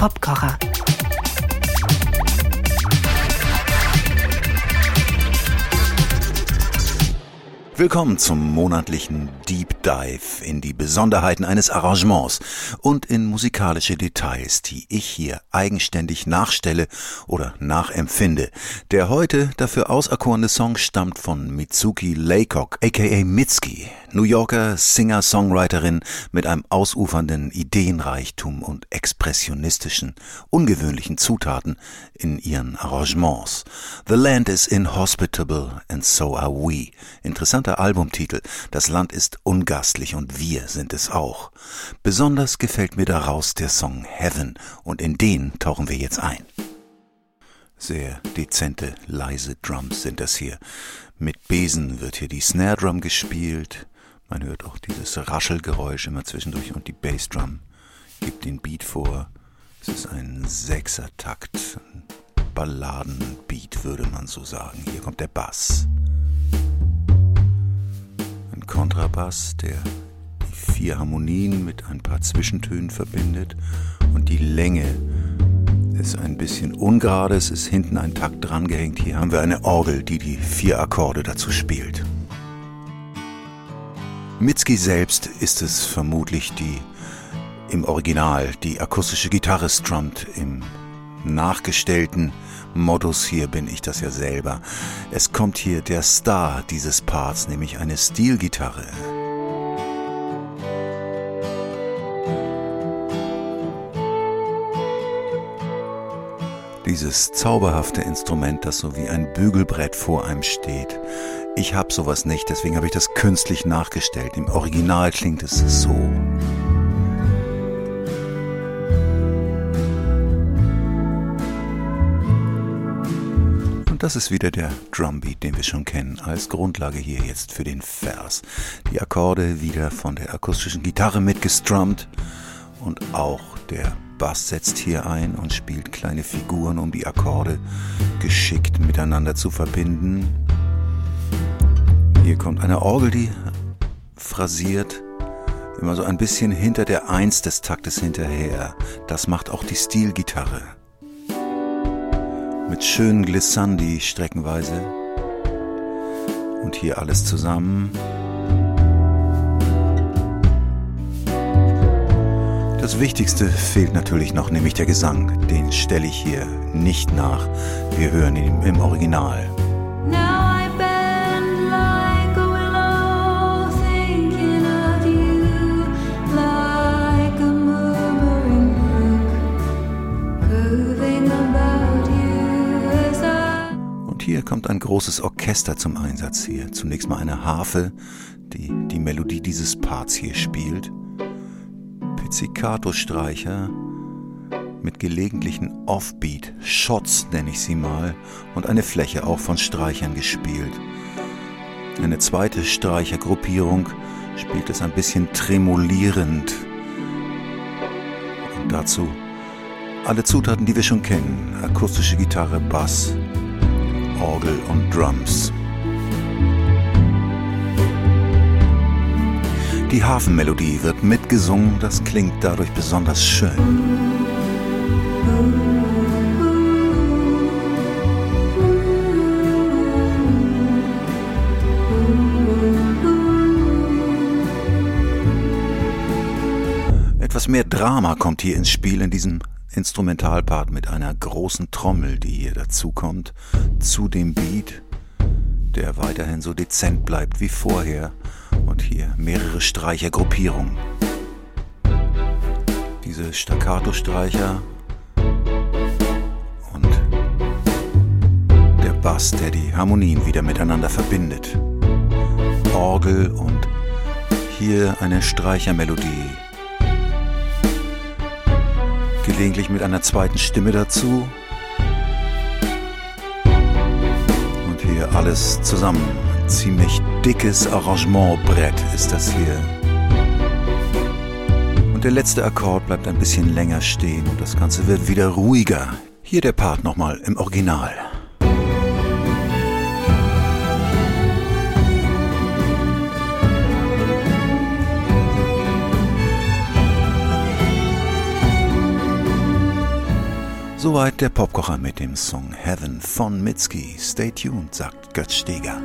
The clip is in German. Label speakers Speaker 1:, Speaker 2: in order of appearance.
Speaker 1: Popkocher.
Speaker 2: Willkommen zum monatlichen Deep Dive in die Besonderheiten eines Arrangements und in musikalische Details, die ich hier eigenständig nachstelle oder nachempfinde. Der heute dafür auserkorene Song stammt von Mitsuki Laycock, aka Mitski, New Yorker Singer-Songwriterin mit einem ausufernden Ideenreichtum und expressionistischen, ungewöhnlichen Zutaten in ihren Arrangements. The land is inhospitable and so are we. Interessanter Albumtitel. Das Land ist ungastlich und wir sind es auch. Besonders gefällt mir daraus der Song Heaven und in den tauchen wir jetzt ein. Sehr dezente, leise Drums sind das hier. Mit Besen wird hier die Snare Drum gespielt, man hört auch dieses Raschelgeräusch immer zwischendurch und die Bassdrum gibt den Beat vor. Es ist ein Sechsertakt, Balladenbeat würde man so sagen. Hier kommt der Bass. Kontrabass, der die vier Harmonien mit ein paar Zwischentönen verbindet und die Länge ist ein bisschen ungerade, es ist hinten ein Takt drangehängt. Hier haben wir eine Orgel, die die vier Akkorde dazu spielt. Mitski selbst ist es vermutlich, die im Original die akustische Gitarre strummt. Im nachgestellten Modus hier bin ich das ja selber. Es kommt hier der Star dieses Parts, nämlich eine Stilgitarre. Dieses zauberhafte Instrument, das so wie ein Bügelbrett vor einem steht. Ich habe sowas nicht, deswegen habe ich das künstlich nachgestellt. Im Original klingt es so. Das ist wieder der Drumbeat, den wir schon kennen, als Grundlage hier jetzt für den Vers. Die Akkorde wieder von der akustischen Gitarre mitgestrummt und auch der Bass setzt hier ein und spielt kleine Figuren, um die Akkorde geschickt miteinander zu verbinden. Hier kommt eine Orgel, die phrasiert immer so ein bisschen hinter der Eins des Taktes hinterher. Das macht auch die Stilgitarre. Mit schönen Glissandi streckenweise. Und hier alles zusammen. Das Wichtigste fehlt natürlich noch, nämlich der Gesang. Den stelle ich hier nicht nach. Wir hören ihn im Original. Ein großes Orchester zum Einsatz hier. Zunächst mal eine Harfe, die die Melodie dieses Parts hier spielt. Pizzicato-Streicher mit gelegentlichen Offbeat-Shots, nenne ich sie mal, und eine Fläche auch von Streichern gespielt. Eine zweite Streichergruppierung spielt es ein bisschen tremolierend. Und dazu alle Zutaten, die wir schon kennen. Akustische Gitarre, Bass, Orgel und Drums. Die Hafenmelodie wird mitgesungen, das klingt dadurch besonders schön. Etwas mehr Drama kommt hier ins Spiel in diesem Instrumentalpart mit einer großen Trommel, die hier dazukommt, zu dem Beat, der weiterhin so dezent bleibt wie vorher und hier mehrere Streichergruppierungen. Diese Staccato-Streicher und der Bass, der die Harmonien wieder miteinander verbindet. Orgel und hier eine Streichermelodie. Gelegentlich mit einer zweiten Stimme dazu. Und hier alles zusammen ziemlich dickes Arrangementbrett ist das hier. Und der letzte Akkord bleibt ein bisschen länger stehen und das Ganze wird wieder ruhiger. Hier der Part nochmal im Original. Soweit der Popkocher mit dem Song Heaven von Mitski. Stay tuned, sagt Götz Steger.